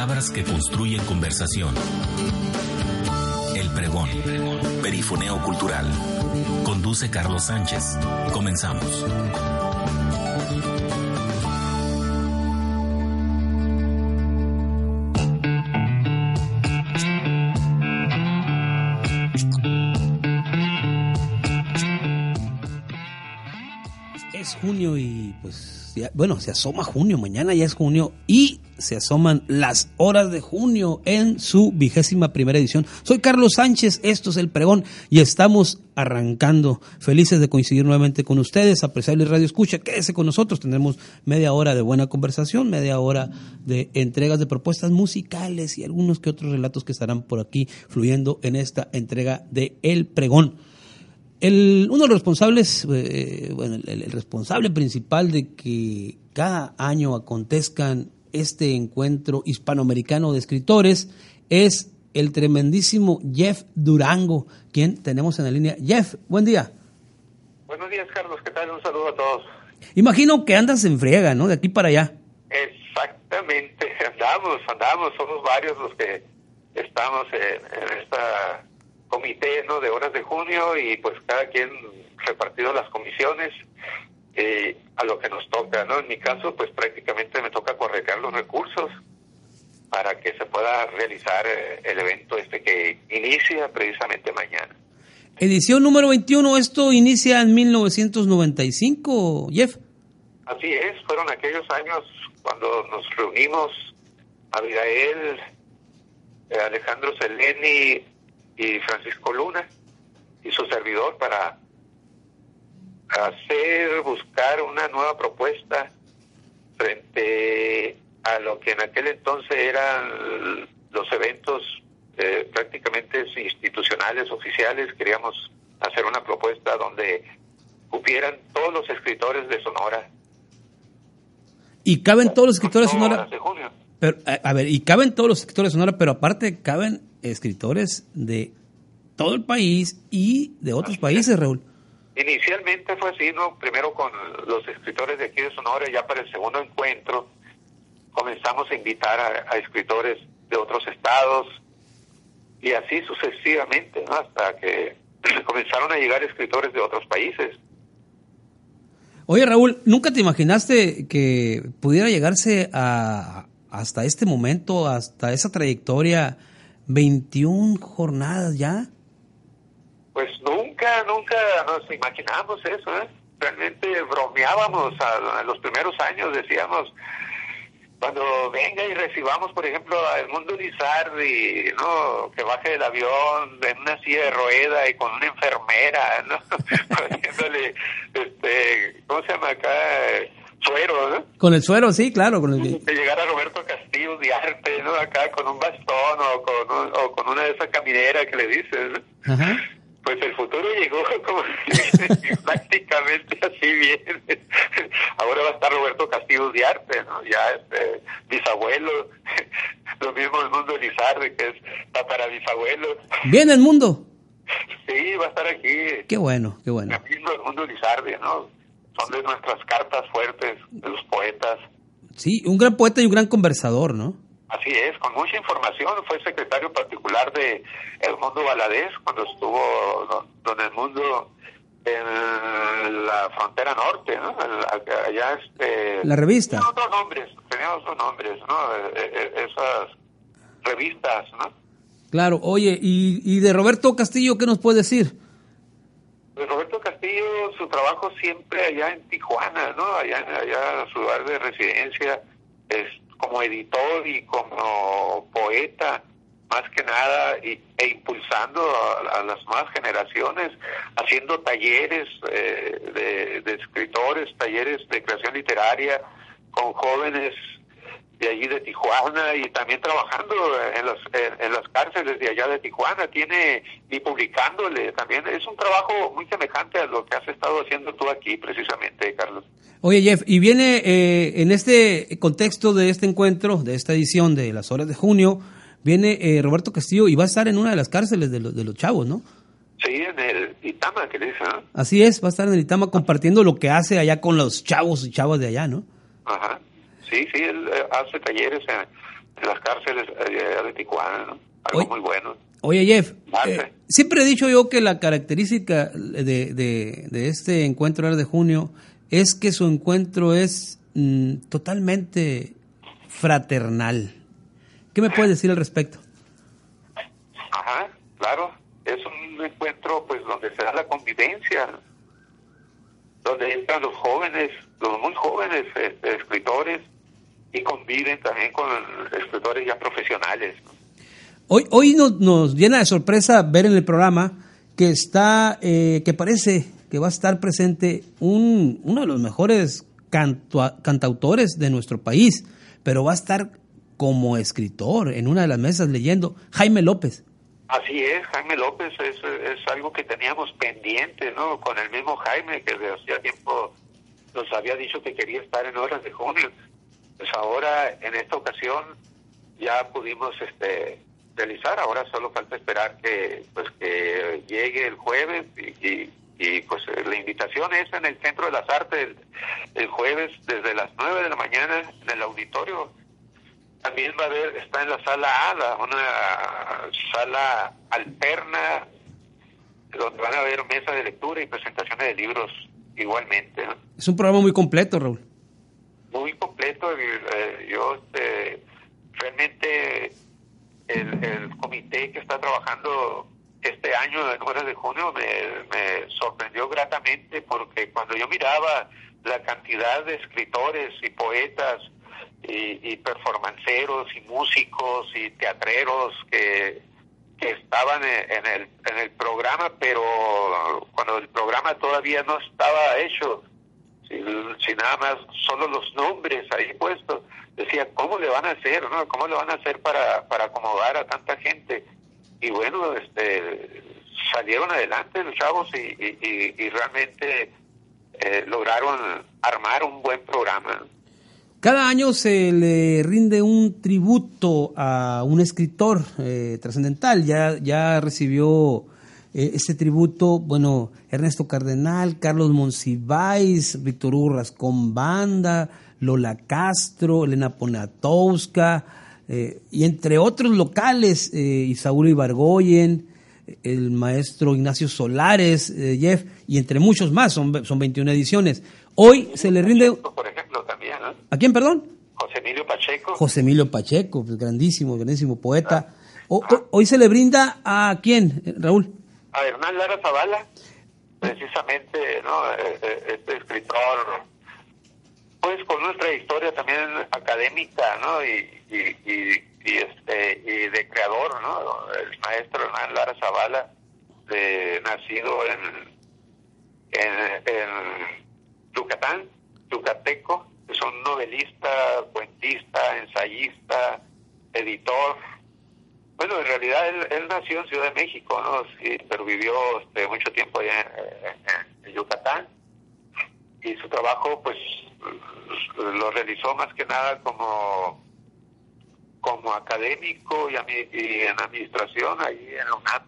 Palabras que construyen conversación. El pregón. Perifoneo cultural. Conduce Carlos Sánchez. Comenzamos. Es junio y pues bueno, se asoma junio, mañana ya es junio y se asoman las horas de junio en su vigésima primera edición. Soy Carlos Sánchez, esto es El Pregón y estamos arrancando. Felices de coincidir nuevamente con ustedes, apreciable Radio Escucha, quédese con nosotros, tendremos media hora de buena conversación, media hora de entregas de propuestas musicales y algunos que otros relatos que estarán por aquí fluyendo en esta entrega de El Pregón. El, uno de los responsables, eh, bueno, el responsable principal de que cada año acontezcan este encuentro hispanoamericano de escritores es el tremendísimo Jeff Durango, quien tenemos en la línea. Jeff, buen día. Buenos días, Carlos. ¿Qué tal? Un saludo a todos. Imagino que andas en friega, ¿no? De aquí para allá. Exactamente. Andamos, andamos. Somos varios los que estamos en, en esta comité ¿no? de horas de junio y pues cada quien repartido las comisiones eh, a lo que nos toca. ¿no? En mi caso, pues prácticamente me toca corregar los recursos para que se pueda realizar eh, el evento este que inicia precisamente mañana. Edición número 21, esto inicia en 1995, Jeff. Así es, fueron aquellos años cuando nos reunimos Abigail, eh, Alejandro Seleni y Francisco Luna y su servidor para hacer, buscar una nueva propuesta frente a lo que en aquel entonces eran los eventos eh, prácticamente institucionales, oficiales. Queríamos hacer una propuesta donde cupieran todos los escritores de Sonora. Y caben todos los escritores de Sonora. horas de junio. Pero, a, a ver, y caben todos los escritores de Sonora, pero aparte caben escritores de todo el país y de otros países, Raúl. Inicialmente fue así, ¿no? Primero con los escritores de aquí de Sonora, ya para el segundo encuentro comenzamos a invitar a, escritores de otros estados y así sucesivamente, ¿no? Hasta que comenzaron a llegar escritores de otros países. Oye, Raúl, ¿nunca te imaginaste que pudiera llegarse a hasta este momento, hasta esa trayectoria, 21 jornadas ya? Nunca, nunca nos imaginamos eso, ¿eh? Realmente bromeábamos a, a los primeros años, decíamos, cuando venga y recibamos, por ejemplo, a Edmundo Lizardi, ¿no? Que baje del avión en una silla de rueda y con una enfermera, ¿no? Poniéndole, este, ¿cómo se llama acá? Suero, ¿no? Con el suero, sí, claro. Con el... Que llegara Roberto Castillo de arte, ¿no? Acá con un bastón o con, un- o con una de esas camineras que le dices, ¿no? Ajá. Pues el futuro llegó como prácticamente así bien. Ahora va a estar Roberto Castillo de Arte, ¿no? Ya este bisabuelo, lo mismo el mundo Lizarde, que es para bisabuelo. Bien el mundo. Sí, va a estar aquí. Qué bueno, qué bueno. El mismo el mundo Lizarde, ¿no? Son de nuestras cartas fuertes, de los poetas. Sí, un gran poeta y un gran conversador, ¿no? Así es, con mucha información. Fue secretario particular de El Mundo Valadez cuando estuvo don, El Mundo en la frontera norte, ¿no? Allá, este... La revista. Tenía otros nombres, tenía otros nombres, ¿no? Eh, eh, Esas revistas, ¿no? Claro, oye, y, y de Roberto Castillo, ¿qué nos puede decir? Pues Roberto Castillo, su trabajo siempre allá en Tijuana, ¿no? Allá, allá en su lugar de residencia, es como editor y como poeta, más que nada, y, e impulsando a, las nuevas generaciones, haciendo talleres eh, de escritores, talleres de creación literaria con jóvenes de allí de Tijuana y también trabajando en las, en, las cárceles de allá de Tijuana, tiene y publicándole también. Es un trabajo muy semejante a lo que has estado haciendo tú aquí precisamente, Carlos. Oye, Jeff, y viene eh, en este contexto de este encuentro, de esta edición de las horas de junio, viene eh, Roberto Castillo y va a estar en una de las cárceles de, los de los chavos, ¿no? Sí, en el Itama, que le. Así es, va a estar en el Itama compartiendo lo que hace allá con los chavos y chavas de allá, ¿no? Ajá. Sí, sí, él eh, hace talleres en, las cárceles eh, de Tijuana, ¿no? Algo muy bueno. Oye, Jeff, eh, siempre he dicho yo que la característica de, de, este encuentro de junio es que su encuentro es mm, totalmente fraternal. ¿Qué me puedes decir al respecto? Ajá, claro. Es un encuentro pues donde se da la convivencia, donde entran los jóvenes, los muy jóvenes este, escritores y conviven también con escritores ya profesionales. Hoy, hoy nos, nos, llena de sorpresa ver en el programa que está, eh, que parece que va a estar presente un, uno de los mejores cantautores de nuestro país, pero va a estar como escritor en una de las mesas leyendo Jaime López. Así es, Jaime López es, es algo que teníamos pendiente, ¿no? Con el mismo Jaime que desde hacía tiempo nos había dicho que quería estar en horas de junio. Pues ahora, en esta ocasión, ya pudimos este realizar. Ahora solo falta esperar que pues que llegue el jueves y, y, pues la invitación es en el Centro de las Artes el, jueves desde las 9 de la mañana en el auditorio. También va a haber, está en la sala A, una sala alterna donde van a haber mesas de lectura y presentaciones de libros igualmente. Es un programa muy completo, Raúl. Muy completo. Eh, yo este, realmente el, comité que está trabajando este año en horas de junio me, sorprendió gratamente porque cuando yo miraba la cantidad de escritores y poetas y, performanceros y músicos y teatreros que, estaban en el, en el programa, pero cuando el programa todavía no estaba hecho, si nada más solo los nombres ahí puestos, decía, ¿cómo le van a hacer? No? ¿Cómo le van a hacer para, para acomodar a tanta gente? Y bueno, este, salieron adelante los chavos y, realmente eh, lograron armar un buen programa. Cada año se le rinde un tributo a un escritor eh, trascendental. Ya, ya recibió eh, ese tributo, bueno, Ernesto Cardenal, Carlos Monsiváis, Víctor Urras con Banda, Lola Castro, Elena Ponatowska, eh, y entre otros locales, eh, Isauro Ibargoyen, el maestro Ignacio Solares, eh, Jeff, y entre muchos más, son, son 21 ediciones. Hoy se le rinde... Por ejemplo, también, ¿A quién, perdón? José Emilio Pacheco. José Emilio Pacheco, pues, grandísimo, grandísimo poeta. hoy se le brinda a quién, Raúl? A Hernán Lara Zavala, precisamente, ¿no? E, e, este escritor pues con nuestra historia también académica, ¿no? Y, y, y, este, y de creador, ¿no? El maestro Hernán Lara Zavala, nacido en, en, Yucatán, yucateco, es un novelista, cuentista, ensayista, editor. Bueno, en realidad él, nació en Ciudad de México, ¿no? Sí, pero vivió este, mucho tiempo allá en Yucatán. Y su trabajo, pues, lo realizó más que nada como como académico y, en administración ahí en la UNAM.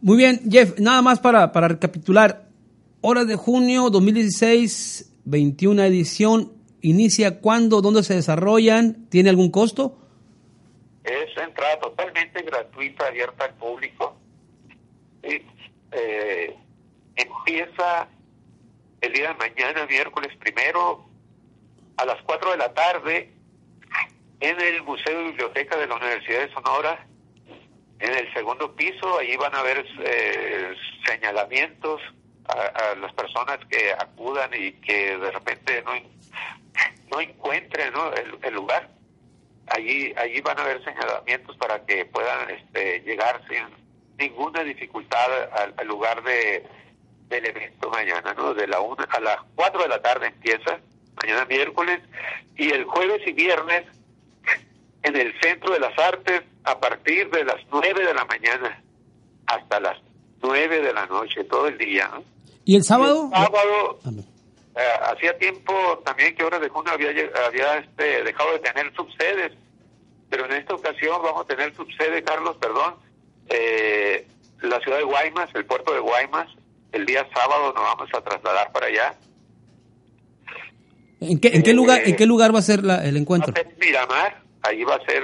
Muy bien, Jeff, nada más para, para recapitular. Horas de junio 2016, 21 edición. ¿Inicia cuándo? ¿Dónde se desarrollan? ¿Tiene algún costo? Es entrada totalmente gratuita, abierta al público. Eh, empieza el día de mañana, miércoles primero, a las 4 de la tarde, en el Museo de Biblioteca de la Universidad de Sonora, en el segundo piso, ahí van a haber eh, señalamientos a, las personas que acudan y que de repente no, no encuentren El, lugar. Allí, allí van a haber señalamientos para que puedan este, llegar sin ninguna dificultad al lugar de, del evento mañana, ¿no? De la una a las 4 de la tarde empieza, mañana miércoles, y el jueves y viernes en el Centro de las Artes a partir de las 9 de la mañana hasta las 9 de la noche, todo el día, ¿no? ¿Y el sábado? El sábado, eh, hacía tiempo también que Horas de Junio había, había este, dejado de tener subsedes, pero en esta ocasión vamos a tener subsede, Carlos, perdón, eh, la ciudad de Guaymas, el puerto de Guaymas, el día sábado nos vamos a trasladar para allá. ¿En qué, en qué lugar en qué lugar va a ser el encuentro? Va a ser en Miramar, ahí va a ser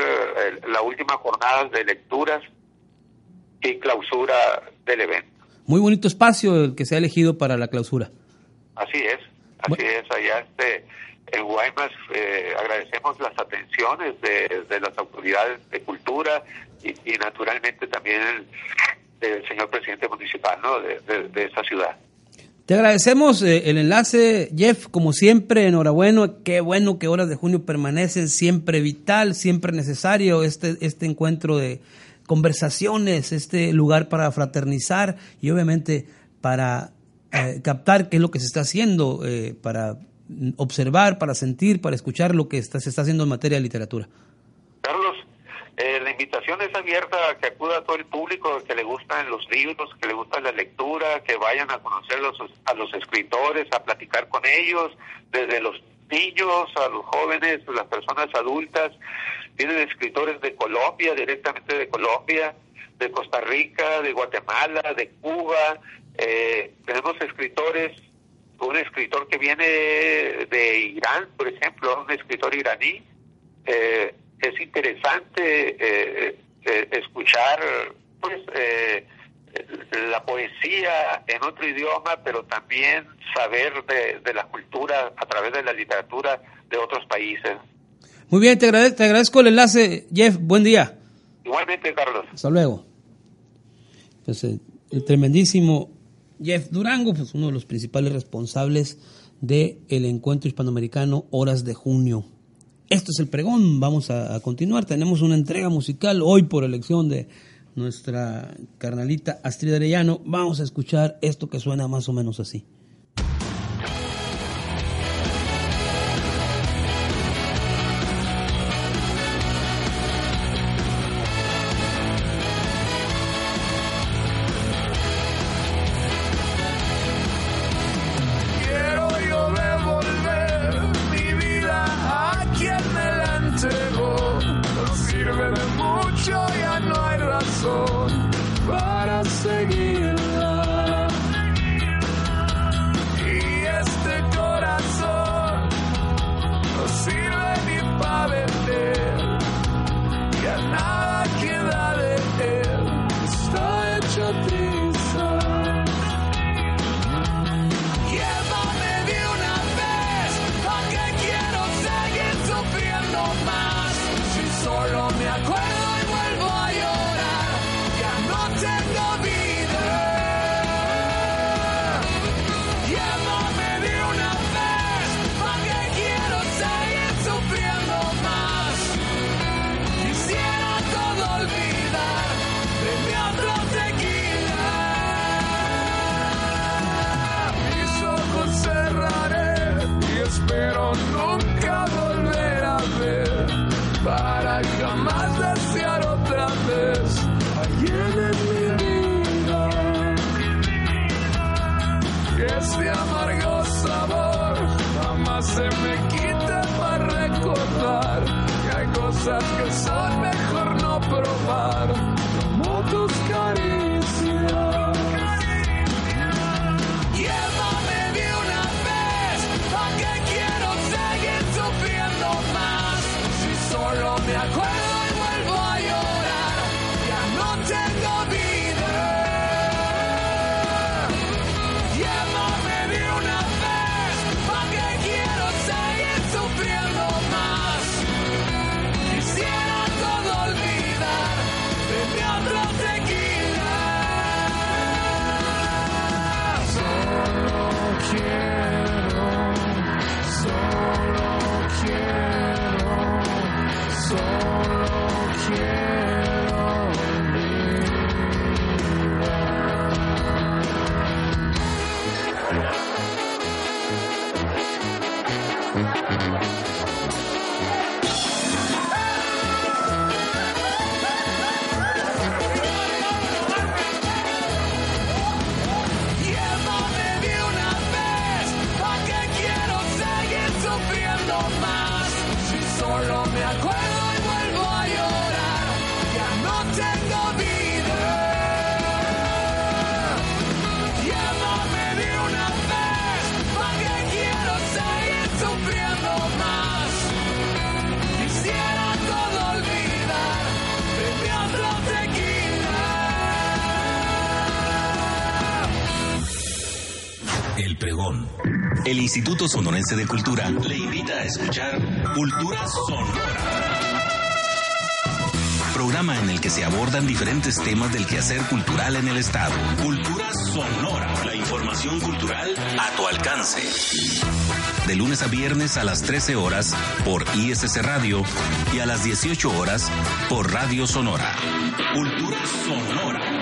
la última jornada de lecturas y clausura del evento. Muy bonito espacio el que se ha elegido para la clausura. Así es, así es, allá este en Guaymas eh, agradecemos las atenciones de, las autoridades de cultura y, naturalmente también el, del señor presidente municipal ¿no? de, de, esta ciudad. Te agradecemos eh, el enlace, Jeff, como siempre, enhorabuena, qué bueno que Horas de Junio permanecen, siempre vital, siempre necesario este, este encuentro de conversaciones, este lugar para fraternizar y obviamente para eh, captar qué es lo que se está haciendo, para observar, para sentir, para escuchar lo que está, se está haciendo en materia de literatura. Carlos, eh, la invitación es abierta a que acuda a todo el público que le gustan los libros, que le gusta la lectura, que vayan a conocer a los escritores, a platicar con ellos, desde los niños a los jóvenes, las personas adultas. Tienen escritores de Colombia, directamente de Colombia, de Costa Rica, de Guatemala, de Cuba. Eh, tenemos escritores un escritor que viene de Irán, por ejemplo, un escritor iraní. Eh, es interesante eh, eh, escuchar pues la poesía en otro idioma, pero también saber de, la cultura a través de la literatura de otros países. Muy bien, te agradezco, te agradezco el enlace, Jeff. Buen día. Igualmente, Carlos. Hasta luego. Pues, el tremendísimo Jeff Durango, pues uno de los principales responsables del el encuentro hispanoamericano Horas de Junio. Esto es el pregón, vamos a, continuar. Tenemos una entrega musical hoy por elección de nuestra carnalita Astrid Arellano. Vamos a escuchar esto que suena más o menos así. El Instituto Sonorense de Cultura le invita a escuchar Cultura Sonora. Programa en el que se abordan diferentes temas del quehacer cultural en el Estado. Cultura Sonora. La información cultural a tu alcance. De lunes a viernes a las 13 horas por ISC Radio y a las 18 horas por Radio Sonora. Cultura Sonora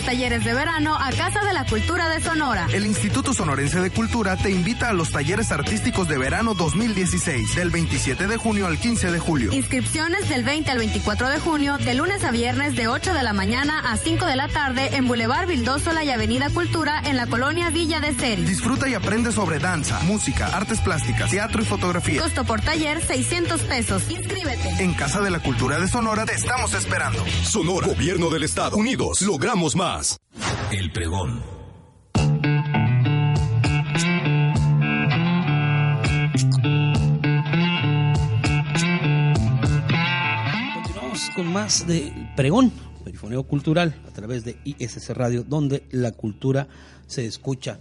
talleres de verano a Casa de la Cultura de Sonora. El Instituto Sonorense de Cultura te invita a los talleres artísticos de verano 2016, del 27 de junio al 15 de julio. Inscripciones del 20 al 24 de junio, de lunes a viernes de 8 de la mañana a 5 de la tarde en Boulevard Vildósola y Avenida Cultura en la colonia Villa de Ceri. Disfruta y aprende sobre danza, música, artes plásticas, teatro y fotografía. Costo por taller 600 pesos. Inscríbete. En Casa de la Cultura de Sonora te estamos esperando. Sonora, Gobierno del Estado. Unidos, logramos más. El pregón. Continuamos con más de pregón, perifoneo cultural, a través de ISC Radio, donde la cultura se escucha.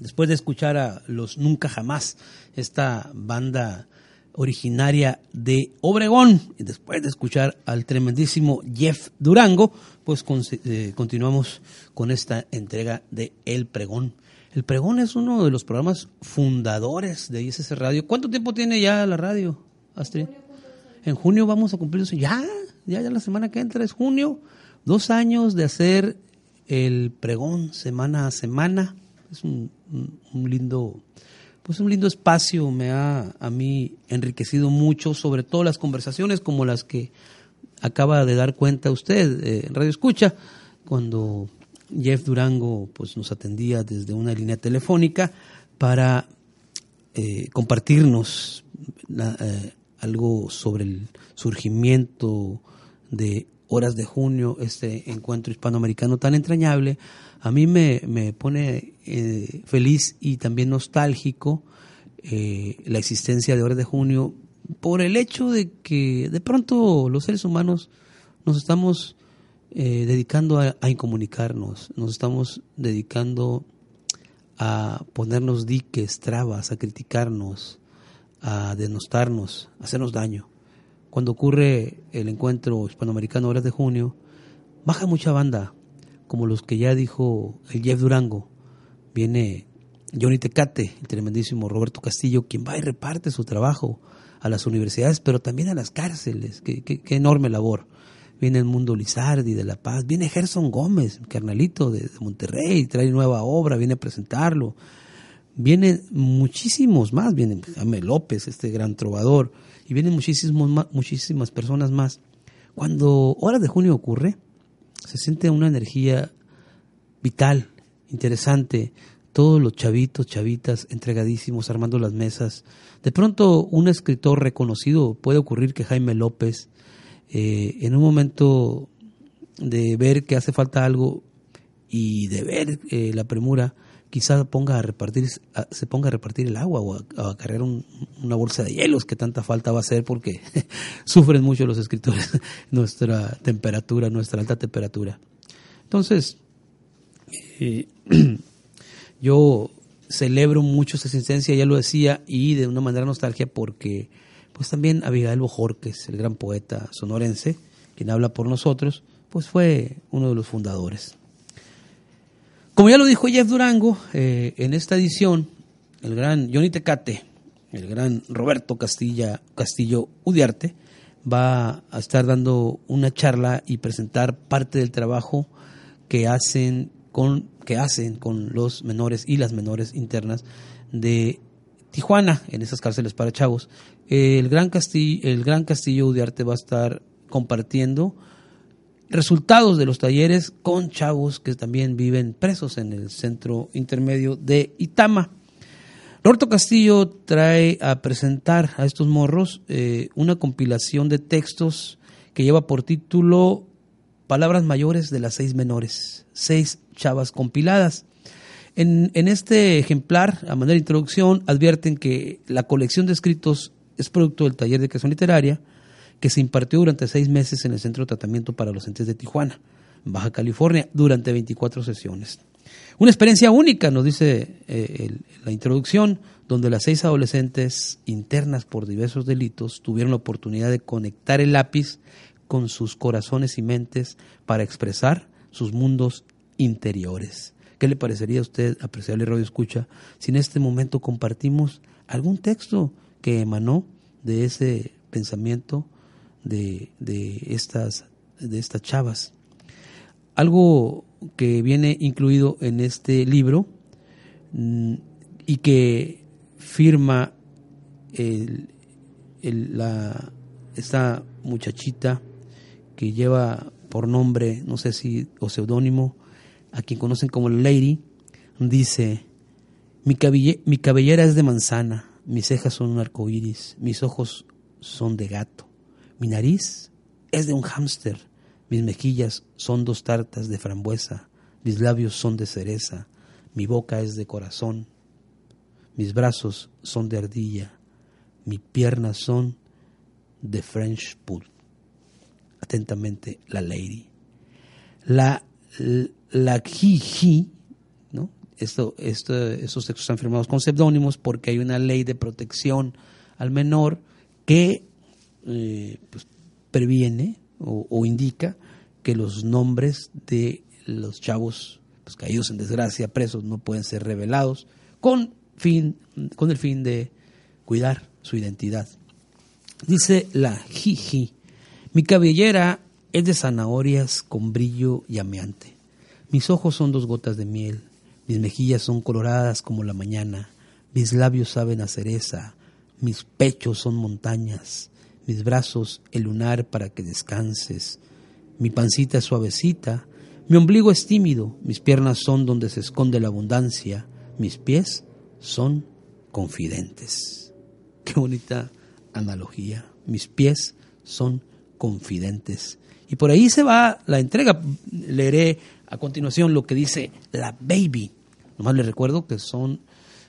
Después de escuchar a los Nunca Jamás, esta banda originaria de Obregón. Y después de escuchar al tremendísimo Jeff Durango, pues eh, continuamos con esta entrega de El Pregón. El Pregón es uno de los programas fundadores de ISS Radio. ¿Cuánto tiempo tiene ya la radio, Astrid? En junio vamos a cumplir Ya, ya, ya la semana que entra es junio. Dos años de hacer el Pregón semana a semana. Es un lindo pues un lindo espacio, me ha a mí enriquecido mucho, sobre todo las conversaciones como las que acaba de dar cuenta usted eh, en Radio Escucha, cuando Jeff Durango pues, nos atendía desde una línea telefónica para eh, compartirnos eh, algo sobre el surgimiento de Horas de Junio, este encuentro hispanoamericano tan entrañable, a mí me, pone eh, feliz y también nostálgico eh, la existencia de Horas de Junio por el hecho de que de pronto los seres humanos nos estamos eh, dedicando a, a, incomunicarnos, nos estamos dedicando a ponernos diques, trabas, a criticarnos, a denostarnos, a hacernos daño. Cuando ocurre el encuentro hispanoamericano Horas de Junio, baja mucha banda, como los que ya dijo el Jeff Durango. Viene Johnny Tecate, el tremendísimo Roberto Castillo, quien va y reparte su trabajo a las universidades, pero también a las cárceles. Qué, enorme labor. Viene el mundo Lizardi de La Paz, viene Gerson Gómez, carnalito de, Monterrey, trae nueva obra, viene a presentarlo. Vienen muchísimos más, viene Jaime López, este gran trovador, y vienen muchísimos, muchísimas personas más. Cuando Hora de Junio ocurre, se siente una energía vital, interesante, todos los chavitos, chavitas, entregadísimos, armando las mesas. De pronto, un escritor reconocido, puede ocurrir que Jaime López, eh, en un momento de ver que hace falta algo y de ver eh, la premura, quizá ponga a repartir, se ponga a repartir el agua o a, cargar una bolsa de hielos que tanta falta va a hacer porque sufren mucho los escritores nuestra temperatura, nuestra alta temperatura. Entonces, eh, yo celebro mucho esa existencia, ya lo decía, y de una manera nostalgia porque pues también Abigail Bojorques, el gran poeta sonorense, quien habla por nosotros, pues fue uno de los fundadores. Como ya lo dijo Jeff Durango, eh, en esta edición, el gran Johnny Tecate, el gran Roberto Castilla, Castillo Udiarte, va a estar dando una charla y presentar parte del trabajo que hacen con, que hacen con los menores y las menores internas de Tijuana, en esas cárceles para chavos. El gran Castillo, el gran Castillo Udiarte va a estar compartiendo resultados de los talleres con chavos que también viven presos en el centro intermedio de Itama. Roberto Castillo trae a presentar a estos morros eh, una compilación de textos que lleva por título Palabras mayores de las seis menores, seis chavas compiladas. En, en este ejemplar, a manera de introducción, advierten que la colección de escritos es producto del taller de creación literaria, que se impartió durante seis meses en el Centro de Tratamiento para los Entes de Tijuana. Baja California, durante 24 sesiones. Una experiencia única, nos dice eh, la introducción, donde las seis adolescentes internas por diversos delitos tuvieron la oportunidad de conectar el lápiz con sus corazones y mentes para expresar sus mundos interiores. ¿Qué le parecería a usted, apreciable Radio Escucha, si en este momento compartimos algún texto que emanó de ese pensamiento de, estas, de estas chavas? Algo que viene incluido en este libro mm, y que firma la, esta muchachita que lleva por nombre, no sé si, o seudónimo, a quien conocen como Lady, dice, mi, mi cabellera es de manzana, mis cejas son un arco iris, mis ojos son de gato, mi nariz es de un hámster, mis mejillas son dos tartas de frambuesa, mis labios son de cereza, mi boca es de corazón, mis brazos son de ardilla, mis piernas son de French pool. Atentamente, la lady. La, la jiji, ¿no? Esto, esto, estos textos están firmados con seudónimos porque hay una ley de protección al menor que eh, pues, previene o, indica que los nombres de los chavos pues, caídos en desgracia, presos, no pueden ser revelados con, fin, con el fin de cuidar su identidad. Dice la Jiji, mi cabellera es de zanahorias con brillo llameante. Mis ojos son dos gotas de miel, mis mejillas son coloradas como la mañana, mis labios saben a cereza, mis pechos son montañas, mis brazos el lunar para que descanses, mi pancita es suavecita, mi ombligo es tímido, mis piernas son donde se esconde la abundancia, mis pies son confidentes. Qué bonita analogía. Mis pies son confidentes. Y por ahí se va la entrega. Leeré a continuación lo que dice la baby. Nomás les recuerdo que son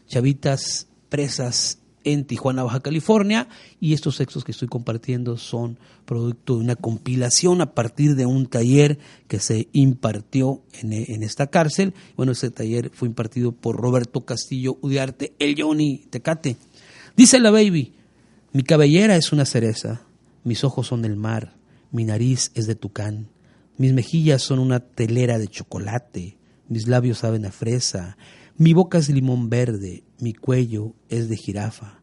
chavitas presas en Tijuana, Baja California, y estos textos que estoy compartiendo son producto de una compilación a partir de un taller que se impartió en, esta cárcel. Bueno, ese taller fue impartido por Roberto Castillo Udiarte, el Johnny Tecate. Dice la baby, mi cabellera es una cereza, mis ojos son del mar, mi nariz es de tucán, mis mejillas son una telera de chocolate, mis labios saben a fresa, mi boca es limón verde, mi cuello es de jirafa,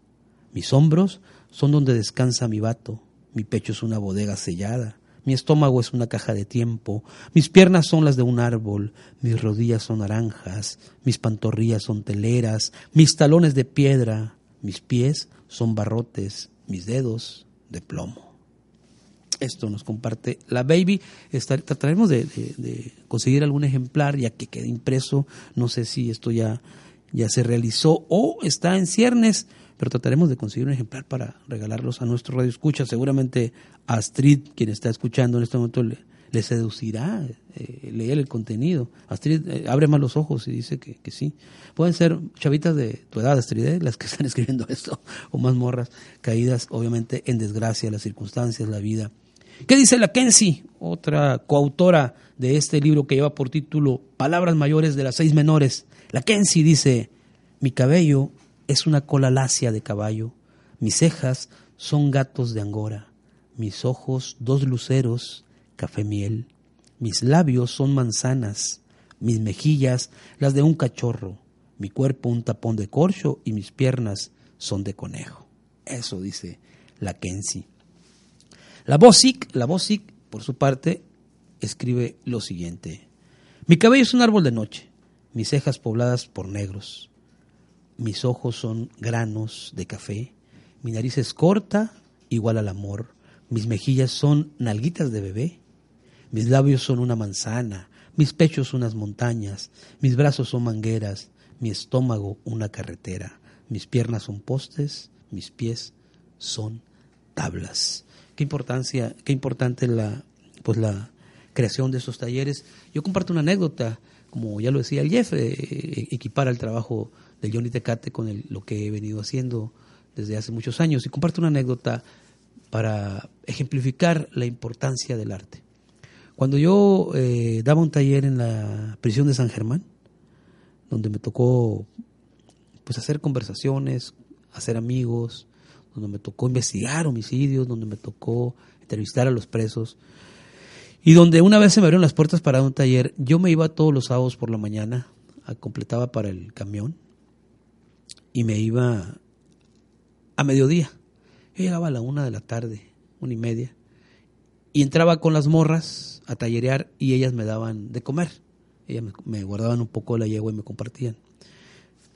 mis hombros son donde descansa mi vato, mi pecho es una bodega sellada, mi estómago es una caja de tiempo, mis piernas son las de un árbol, mis rodillas son naranjas, mis pantorrillas son teleras, mis talones de piedra, mis pies son barrotes, mis dedos de plomo. Esto nos comparte la Baby. trataremos de, conseguir algún ejemplar ya que quede impreso. No sé si esto ya, ya se realizó o está en ciernes, pero trataremos de conseguir un ejemplar para regalarlos a nuestro radio escucha. Seguramente Astrid, quien está escuchando en este momento, le, seducirá eh, leer el contenido. Astrid eh, abre más los ojos y dice que, que, sí. Pueden ser chavitas de tu edad, Astrid, ¿eh? las que están escribiendo esto, o más morras, caídas obviamente en desgracia, las circunstancias, la vida ¿Qué dice la Kenzie, otra coautora de este libro que lleva por título Palabras mayores de las seis menores? La Kenzie dice, mi cabello es una cola lacia de caballo, mis cejas son gatos de angora, mis ojos dos luceros, café miel, mis labios son manzanas, mis mejillas las de un cachorro, mi cuerpo un tapón de corcho y mis piernas son de conejo. Eso dice la Kenzie. La Bosic, la por su parte, escribe lo siguiente. Mi cabello es un árbol de noche, mis cejas pobladas por negros, mis ojos son granos de café, mi nariz es corta, igual al amor, mis mejillas son nalguitas de bebé, mis labios son una manzana, mis pechos unas montañas, mis brazos son mangueras, mi estómago una carretera, mis piernas son postes, mis pies son tablas. Qué importancia, qué importante la, pues la creación de estos talleres. Yo comparto una anécdota, como ya lo decía el Jeff, eh, equipar el trabajo de Johnny Tecate con lo que he venido haciendo desde hace muchos años. Y comparto una anécdota para ejemplificar la importancia del arte. Cuando yo eh, daba un taller en la prisión de San Germán, donde me tocó pues hacer conversaciones, hacer amigos, donde me tocó investigar homicidios, donde me tocó entrevistar a los presos, y donde una vez se me abrieron las puertas para un taller, yo me iba todos los sábados por la mañana, completaba para el camión, y me iba a mediodía. Yo llegaba a la una de la tarde, una y media, y entraba con las morras a tallerear y ellas me daban de comer. Ellas me guardaban un poco de la yegua y me compartían.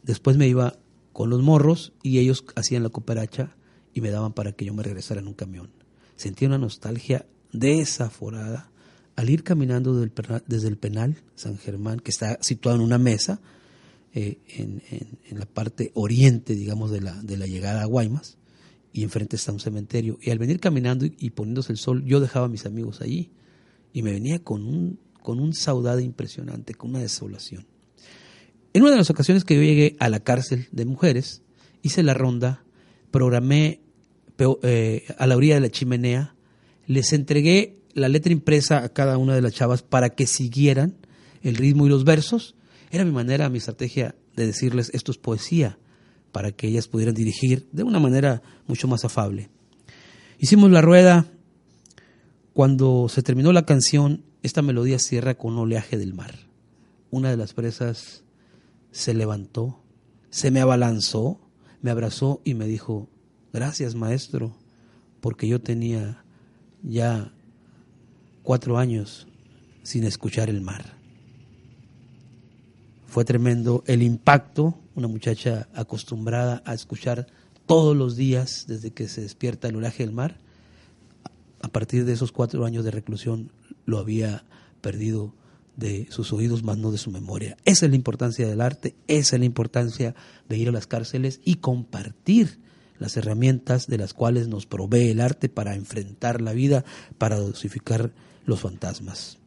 Después me iba con los morros y ellos hacían la cooperacha y me daban para que yo me regresara en un camión. Sentía una nostalgia desaforada al ir caminando desde el penal San Germán, que está situado en una mesa, eh, en, la parte oriente, digamos, de la, de la llegada a Guaymas, y enfrente está un cementerio. Y al venir caminando y, poniéndose el sol, yo dejaba a mis amigos allí, y me venía con un, con un saudade impresionante, con una desolación. En una de las ocasiones que yo llegué a la cárcel de mujeres, hice la ronda, programé eh, a la orilla de la chimenea, les entregué la letra impresa a cada una de las chavas para que siguieran el ritmo y los versos. Era mi manera, mi estrategia de decirles esto es poesía, para que ellas pudieran dirigir de una manera mucho más afable. Hicimos la rueda. Cuando se terminó la canción, esta melodía cierra con oleaje del mar. Una de las presas se levantó, se me abalanzó, me abrazó y me dijo, gracias maestro, porque yo tenía ya cuatro años sin escuchar el mar. Fue tremendo el impacto, una muchacha acostumbrada a escuchar todos los días desde que se despierta el oleaje del mar, a partir de esos cuatro años de reclusión lo había perdido de sus oídos, más no de su memoria. Esa es la importancia del arte, esa es la importancia de ir a las cárceles y compartir las herramientas de las cuales nos provee el arte para enfrentar la vida, para dosificar los fantasmas.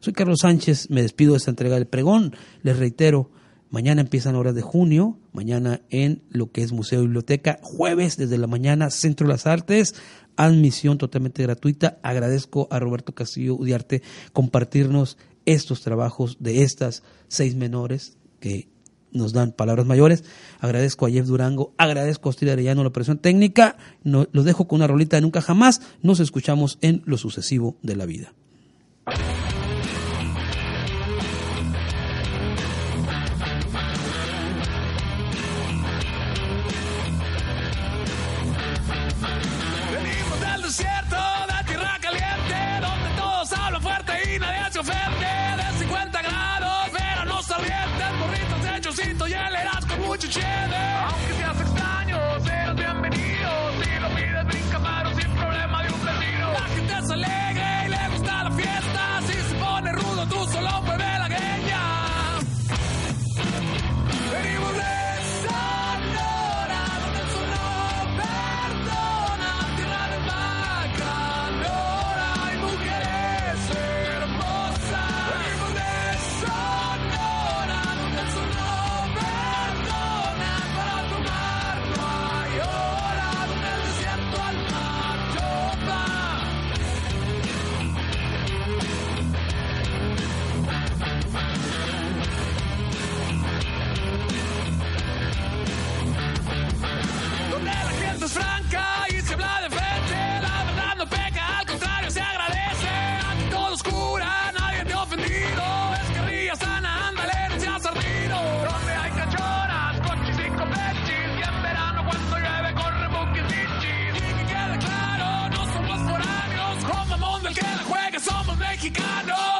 Soy Carlos Sánchez, me despido de esta entrega del pregón. Les reitero, mañana empiezan horas de junio, mañana en lo que es Museo y Biblioteca, jueves desde la mañana, Centro de las Artes, admisión totalmente gratuita. Agradezco a Roberto Castillo Udiarte compartirnos estos trabajos de estas seis menores que nos dan palabras mayores. Agradezco a Jeff Durango, agradezco a Hostia Arellano la operación técnica. No, los dejo con una rolita de nunca jamás. Nos escuchamos en lo sucesivo de la vida. Somos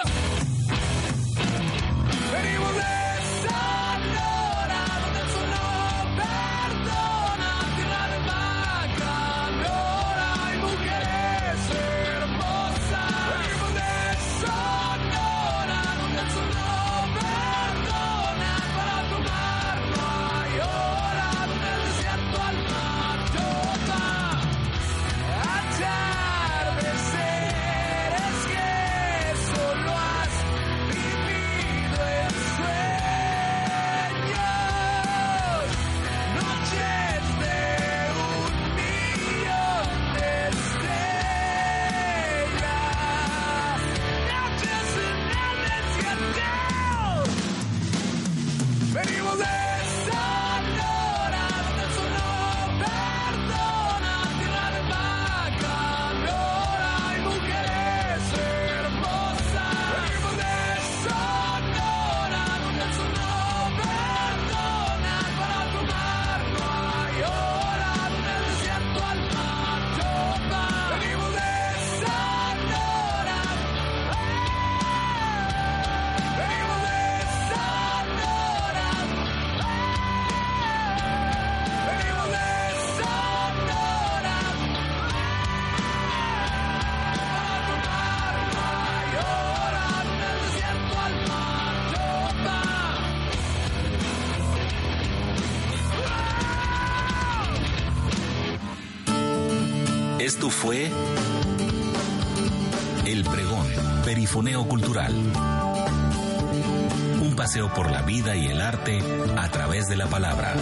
fue El Pregón, Perifoneo Cultural. Un paseo por la vida y el arte a través de la palabra.